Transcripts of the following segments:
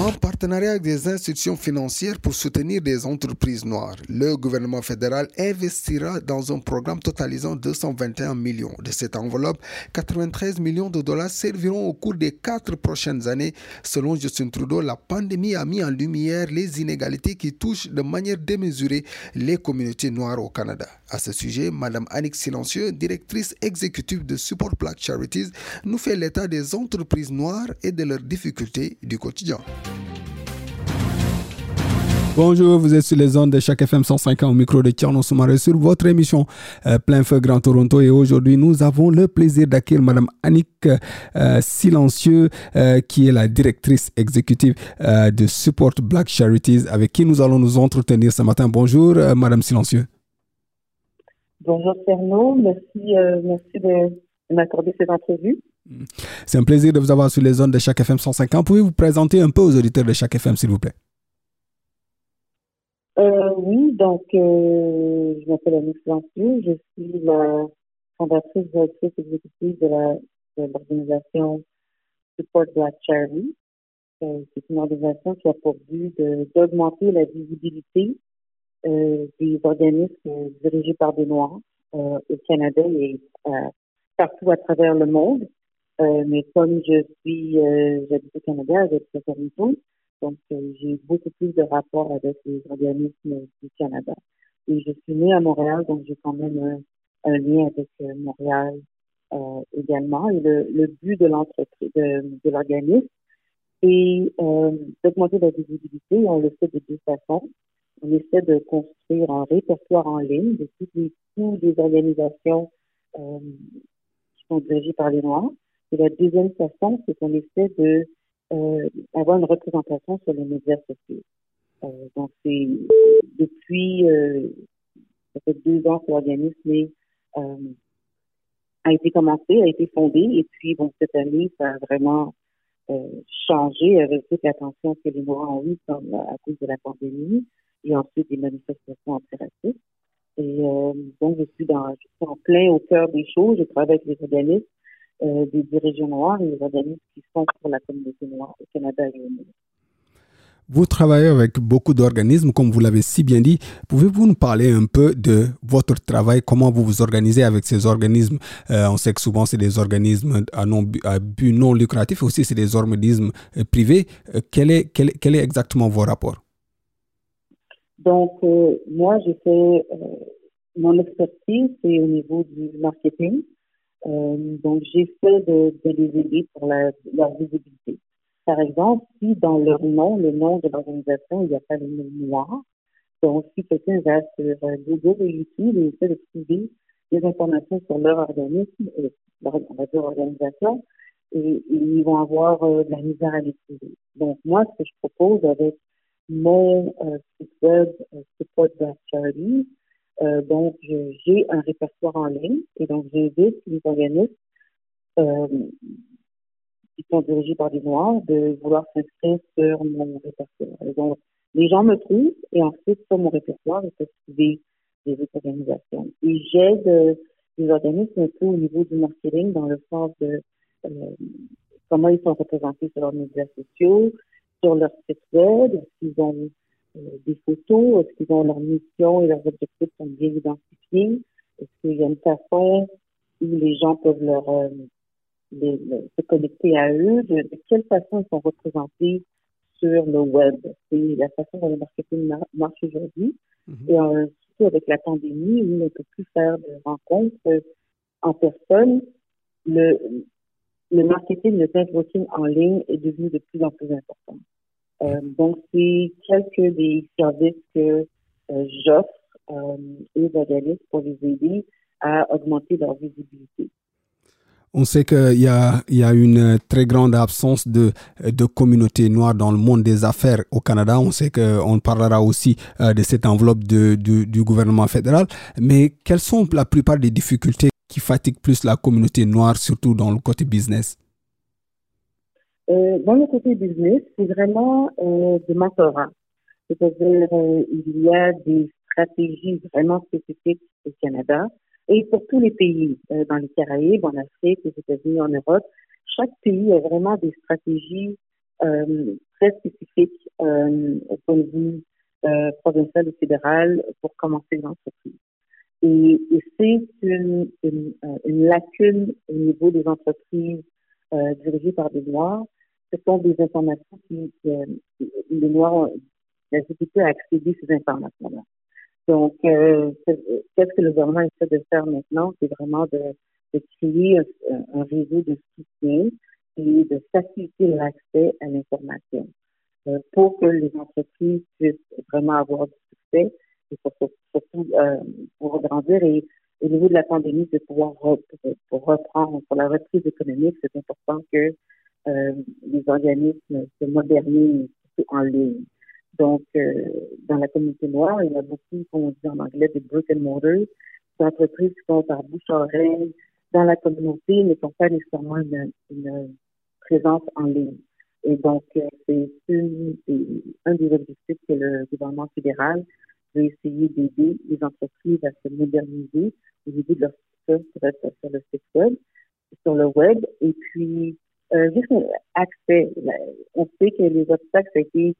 en partenariat avec des institutions financières pour soutenir des entreprises noires. Le gouvernement fédéral investira dans un programme totalisant 221 millions. De cette enveloppe, 93 millions de dollars serviront au cours des quatre prochaines années. Selon Justin Trudeau, la pandémie a mis en lumière les inégalités qui touchent de manière démesurée les communautés noires au Canada. À ce sujet, Mme Annick Silencieux, directrice exécutive de Support Black Charities, nous fait l'état des entreprises noires et de leurs difficultés du quotidien. Bonjour, vous êtes sur les ondes de chaque FM 150 au micro de Tierno Soumaré sur votre émission euh, Plein Feu Grand Toronto. Et aujourd'hui, nous avons le plaisir d'accueillir Madame Annick euh, Silencieux, euh, qui est la directrice exécutive de Support Black Charities, avec qui nous allons nous entretenir ce matin. Bonjour, Madame Silencieux. Bonjour, Tierno. Merci, merci de, m'accorder cette entrevue. C'est un plaisir de vous avoir sur les ondes de chaque FM 150. Pouvez-vous présenter un peu aux auditeurs de chaque FM, s'il vous plaît? Euh, oui, donc euh, je m'appelle Annick Lancieux, je suis la fondatrice directrice exécutive de l'organisation Support Black Charity. Euh, c'est une organisation qui a pour but d'augmenter la visibilité euh, des organismes dirigés par des Noirs euh, au Canada et partout à travers le monde. mais comme je suis, j'habite au Canada avec le Toronto, donc, euh, j'ai beaucoup plus de rapports avec les organismes du Canada. Et je suis née à Montréal, donc j'ai quand même un, lien avec euh, Montréal euh, également. Et le, but de l'entreprise, de, l'organisme, c'est d'augmenter la visibilité. On le fait de deux façons. On essaie de construire un répertoire en ligne de toutes les, organisations qui sont dirigées par les Noirs. Et la deuxième façon, c'est qu'on essaie de euh, avoir une représentation sur les médias sociaux. Euh, donc, c'est depuis, euh, ça fait deux ans que l'organisme a été commencé, a été fondé, et puis, bon, cette année, ça a vraiment changé avec toute l'attention que les Noirs ont eue à cause de la pandémie, et ensuite des manifestations antiracistes. Et donc, je suis, dans, je suis en plein au cœur des choses. Je travaille avec les organismes euh, des dirigeants noirs et des organismes qui sont pour la communauté noire au Canada et au monde. Vous travaillez avec beaucoup d'organismes, comme vous l'avez si bien dit. Pouvez-vous nous parler un peu de votre travail, comment vous vous organisez avec ces organismes? Euh, On sait que souvent, c'est des organismes à, non, à but non lucratif, aussi c'est des organismes euh, privés. quel, est, quel, quel, est exactement vos rapports? Donc, moi, j'ai fait mon expertise, c'est au niveau du marketing. Euh, donc, j'essaie de, les aider pour leur visibilité. Par exemple, si dans leur nom, le nom de l'organisation, il n'y a pas le nom noir, donc si quelqu'un va sur euh, Google et YouTube et essaie de trouver des informations sur leur organisme, euh, leur, organisation, et, ils vont avoir euh, de la misère à les trouver. Donc, moi, ce que je propose avec mon site web Support Black Charity, euh, donc, j'ai un répertoire en ligne et donc j'invite les organismes euh, qui sont dirigés par des Noirs de vouloir s'inscrire sur mon répertoire. donc, les gens me trouvent et ensuite, sur mon répertoire, ils peuvent trouver des autres organisations. Et j'aide euh, les organismes un peu au niveau du marketing dans le sens de comment ils sont représentés sur leurs médias sociaux, sur leur site web, s'ils ont des photos? Est-ce qu'ils ont leur mission et leurs objectifs sont bien identifiés? Est-ce qu'il y a une façon où les gens peuvent leur euh, se connecter à eux? De, quelle façon ils sont représentés sur le web? C'est la façon dont le marketing marche aujourd'hui. Mm-hmm. Et euh, surtout avec la pandémie, où on ne peut plus faire de rencontres en personne, le, le marketing, le networking en ligne est devenu de plus en plus important. Euh, donc, c'est quelques des services que euh, j'offre euh, aux organismes pour les aider à augmenter leur visibilité. On sait qu'il y a, une très grande absence de, de communautés noires dans le monde des affaires au Canada. On sait qu'on parlera aussi de cette enveloppe du gouvernement fédéral. Mais quelles sont la plupart des difficultés qui fatiguent plus la communauté noire, surtout dans le côté business? Euh, dans le côté business, c'est vraiment euh, de mentorat. C'est-à-dire, euh, il y a des stratégies vraiment spécifiques au Canada et pour tous les pays dans les Caraïbes, en Afrique, aux États-Unis, en Europe. Chaque pays a vraiment des stratégies euh, très spécifiques euh, au point de vue euh, provincial ou fédéral pour commencer l'entreprise. Et, et c'est une, une, une, lacune au niveau des entreprises dirigées par des Noirs. Ce sont des informations qui, les Noirs la à accéder à ces informations-là. Donc, euh, qu'est-ce que le gouvernement essaie de faire maintenant? C'est vraiment de, créer un, réseau de soutien et de faciliter l'accès à l'information euh, pour que les entreprises puissent vraiment avoir du succès et surtout euh, pour grandir et au niveau de la pandémie, de pouvoir pour reprendre pour la reprise économique, c'est important que euh, les organismes se modernisent en ligne. Donc, euh, dans la communauté noire, il y a beaucoup, comme on dit en anglais, des brick and mortar, des entreprises qui sont par bouche à oreille dans la communauté, mais qui n'ont pas nécessairement une, une, présence en ligne. Et donc, euh, c'est un des objectifs que le gouvernement fédéral veut essayer d'aider les entreprises à se moderniser au niveau de leur structure sur, sur le site web, sur le web, et puis euh, juste accès. On sait que les obstacles, ça a été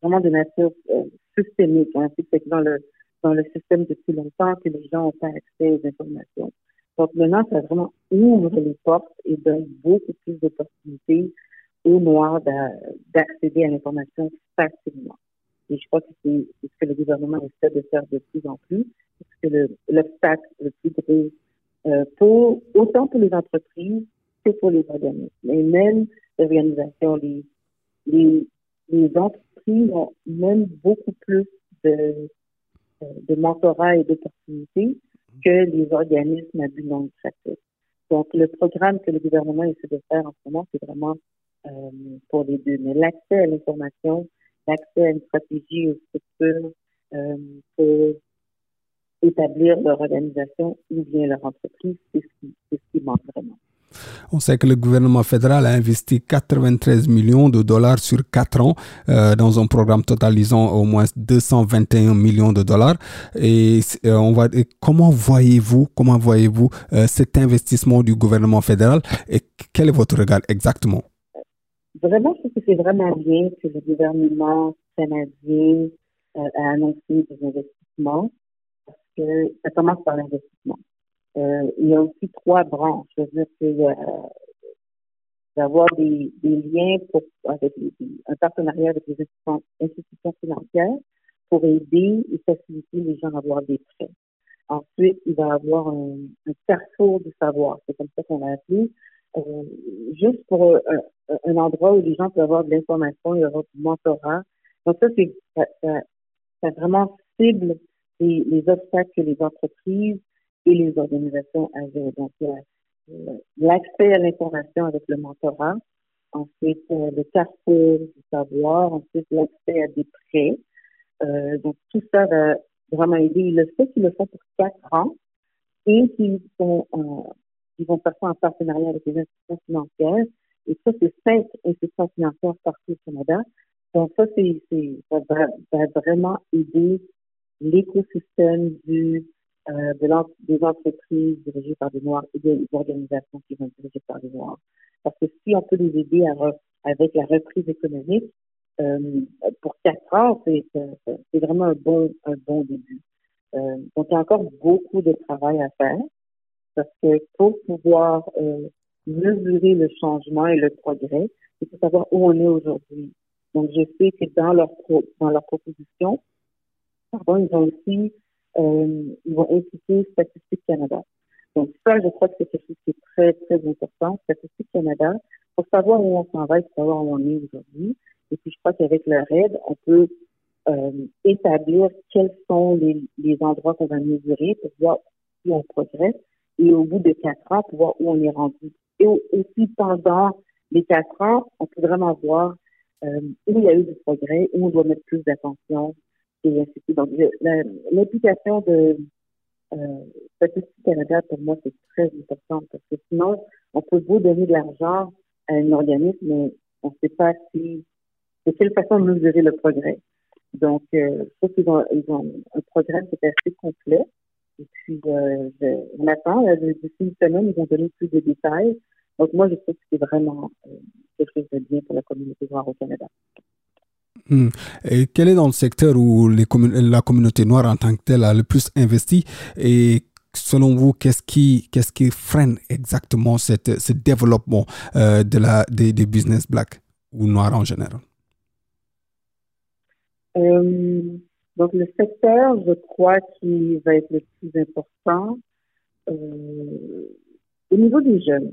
vraiment de nature euh, systémique. C'est dans le, dans le système depuis longtemps que les gens n'ont pas accès aux informations. Donc maintenant, ça vraiment ouvre les portes et donne beaucoup plus d'opportunités aux Noirs d'accéder à l'information facilement. Et je crois que c'est ce que le gouvernement essaie de faire de plus en plus, parce que l'obstacle le, plus gros, euh, pour, autant pour les entreprises que pour les organismes, et même les organisations, les, entreprises ont même beaucoup plus de, de mentorat et d'opportunités que les organismes à but non lucratif. Donc, le programme que le gouvernement essaie de faire en ce moment, c'est vraiment euh, pour les deux. Mais l'accès à l'information, l'accès à une stratégie aux structures euh, pour établir leur organisation ou bien leur entreprise, c'est ce qui, manque vraiment. On sait que le gouvernement fédéral a investi 93 millions de dollars sur quatre ans euh, dans un programme totalisant au moins 221 millions de dollars. Et euh, on va, comment voyez-vous, comment voyez-vous cet investissement du gouvernement fédéral et quel est votre regard exactement? Vraiment, je trouve que c'est vraiment bien que le gouvernement canadien a annoncé des investissements parce que ça commence par l'investissement. Euh, il y a aussi trois branches. Je veux dire y a d'avoir des, des, liens avec les, un partenariat avec les institutions, institutions, financières pour aider et faciliter les gens à avoir des prêts. Ensuite, il va y avoir un, un carrefour du savoir, c'est comme ça qu'on l'a appelé, euh, juste pour un, un, endroit où les gens peuvent avoir de l'information, il y du mentorat. Donc ça, c'est ça, ça, ça, vraiment cible les, les obstacles que les entreprises et les organisations avaient. Donc, l'accès à l'information avec le mentorat, ensuite euh, le carrefour du savoir, ensuite l'accès à des prêts. Euh, donc, tout ça va vraiment aider. Ils le fait qu'ils le font pour quatre ans et qu'ils sont, euh, ils vont ça en partenariat avec les institutions financières. Et ça, c'est cinq institutions financières partout au Canada. Donc, ça, c'est, ça va, vraiment aider l'écosystème du euh, de des entreprises dirigées par des Noirs et des organisations qui vont être dirigées par des Noirs. Parce que si on peut les aider avec la reprise économique, euh, pour quatre ans, c'est vraiment un bon, un bon début. Euh, donc, il y a encore beaucoup de travail à faire parce que pour pouvoir euh, mesurer le changement et le progrès, il faut savoir où on est aujourd'hui. Donc, je sais que dans leur, dans leur proposition, pardon, ils ont aussi euh, ils vont impliquer Statistique Canada. Donc ça, je crois que c'est quelque chose qui est très, très important, Statistique Canada, pour savoir où on s'en va et pour savoir où on est aujourd'hui. Et puis je crois qu'avec leur aide, on peut euh, établir quels sont les, les endroits qu'on va mesurer pour voir si on progresse et au bout de quatre ans, pour voir où on est rendu et aussi pendant les quatre ans, on peut vraiment voir euh, où il y a eu du progrès, où on doit mettre plus d'attention et ainsi de suite. Donc, l'implication de euh, Statistique Canada, pour moi, c'est très important parce que sinon, on peut vous donner de l'argent à un organisme, mais on ne sait pas si, de quelle façon mesurer le progrès. Donc, euh, je trouve qu'ils ont, ont un programme qui est assez complet. Et puis, euh, je, on attend, d'ici une semaine, ils vont donner plus de détails. Donc, moi, je trouve que c'est vraiment euh, quelque chose de bien pour la communauté noire au Canada. Hmm. Et quel est dans le secteur où les la communauté noire en tant que telle a le plus investi? Et selon vous, qu'est-ce qui, qu'est-ce qui freine exactement cette, ce développement euh, de la, des, des, business black ou noirs en général? Euh, donc, le secteur, je crois, qui va être le plus important euh, au niveau des jeunes.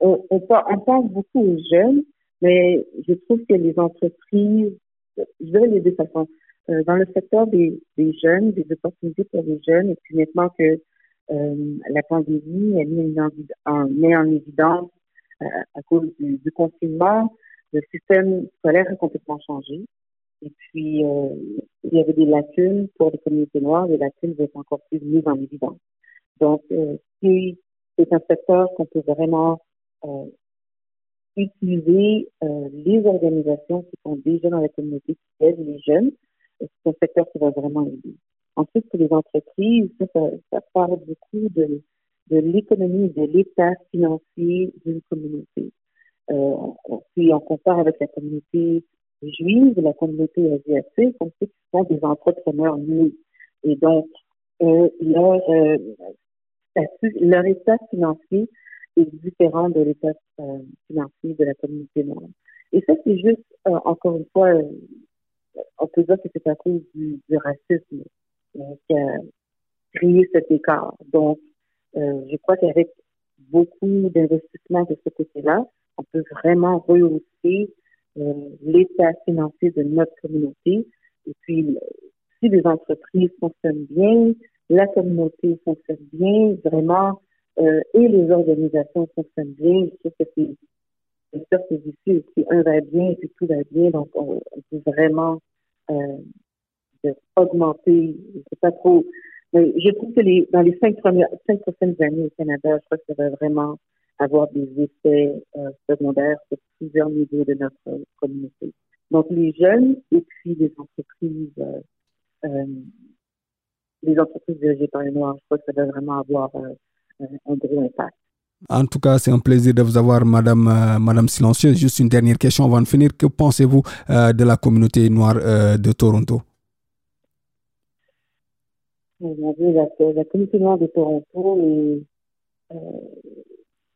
On, on, on, pense beaucoup aux jeunes, mais je trouve que les entreprises, je dirais les deux façons, euh, dans le secteur des, des, jeunes, des opportunités pour les jeunes, et puis maintenant que euh, la pandémie elle met en, met en évidence euh, à cause du, du, confinement, le système scolaire a complètement changé. Et puis, euh, il y avait des lacunes pour les communautés noires, les lacunes vont être encore plus mises en évidence. Donc, euh, c'est un secteur qu'on peut vraiment euh, utiliser les organisations qui sont déjà dans la communauté, qui aident les jeunes. C'est un secteur qui va vraiment aider. Ensuite, pour les entreprises, ça, parle beaucoup de, de l'économie de l'état financier d'une communauté. Euh, puis on compare avec la communauté juive, la communauté asiatique, on sait qu'ils sont des entrepreneurs nés. Et donc, euh, leur, euh, leur état financier est différent de l'état euh, financier de la communauté noire. Et ça, c'est juste, euh, encore une fois, euh, on peut dire que c'est à cause du, du racisme qui a créé cet écart. Donc, je crois qu'avec beaucoup d'investissements de ce côté-là, on peut vraiment rehausser l'état financier de notre communauté. Et puis, si les entreprises fonctionnent bien, la communauté fonctionne bien, vraiment, euh, et les organisations fonctionnent bien. Je trouve que c'est une sorte difficile. Si un va bien et puis tout va bien, donc on, peut vraiment euh, augmenter. Je pas trop. Mais je trouve que dans les cinq, premières, cinq prochaines années au Canada, je crois que ça va vraiment avoir des effets euh, secondaires sur plusieurs niveaux de notre communauté. Donc les jeunes et puis les entreprises, euh, euh les entreprises dirigées par les Noirs, je crois que ça va vraiment avoir euh, en tout cas, c'est un plaisir de vous avoir, Madame, euh, Madame Silencieuse. Juste une dernière question avant de finir. Que pensez-vous euh, de la communauté noire euh, de Toronto? La, la, communauté noire de Toronto est,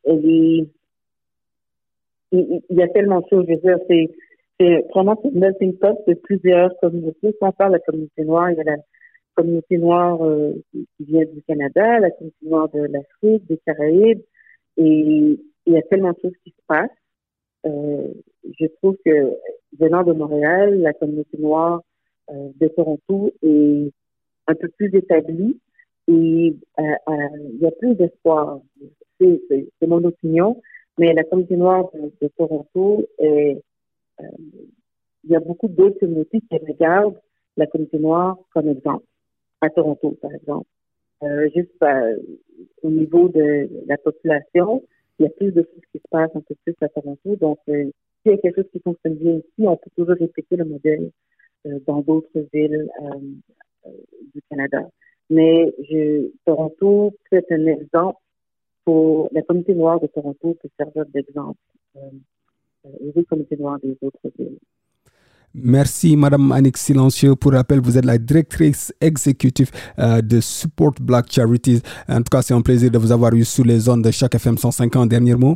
il, y a tellement de choses. Je veux dire, c'est, vraiment une melting pot de plusieurs communautés. On parle de la communauté noire, il y a la communauté noire euh, qui, vient du Canada, la communauté noire de l'Afrique, des Caraïbes, et il y a tellement de choses qui se passent. Euh, je trouve que venant de Montréal, la communauté noire euh, de Toronto est un peu plus établie et il y a plus d'espoir. C'est mon opinion, mais la communauté noire de, Toronto, est, il y a beaucoup d'autres communautés qui regardent la communauté noire comme exemple à Toronto, par exemple. Euh, juste au niveau de la population, il y a plus de choses qui se passent un peu plus à Toronto. Donc, s'il y a quelque chose qui fonctionne bien ici, on peut toujours répéter le modèle dans d'autres villes du Canada. Mais Toronto peut être un exemple pour la communauté noire de Toronto peut servir d'exemple aux autres communautés noires des autres villes. Merci, Madame Annick Silencieux. Pour rappel, vous êtes la directrice exécutive euh, de Support Black Charities. En tout cas, c'est un plaisir de vous avoir eu sous les zones de chaque FM 150. Dernier mot?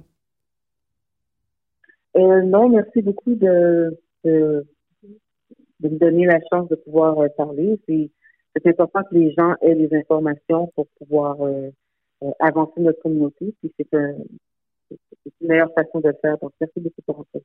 Euh, non, merci beaucoup de, de, me donner la chance de pouvoir euh, parler. C'est important que les gens aient les informations pour pouvoir avancer notre communauté. c'est une meilleure façon de faire. Donc, merci beaucoup pour votre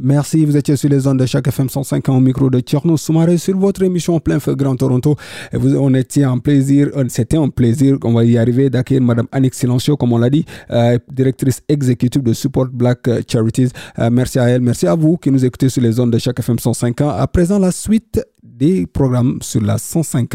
Merci, vous étiez sur les ondes de chaque FM 105 au micro de Tierno Soumaré sur votre émission Plein Feu Grand Toronto. Et vous, on était en plaisir, c'était un plaisir, on va y arriver, d'accueillir Madame Annick Silencio, comme on l'a dit, euh, directrice exécutive de Support Black Charities. Euh, merci à elle, merci à vous qui nous écoutez sur les ondes de chaque FM 105 À présent, la suite des programmes sur la 105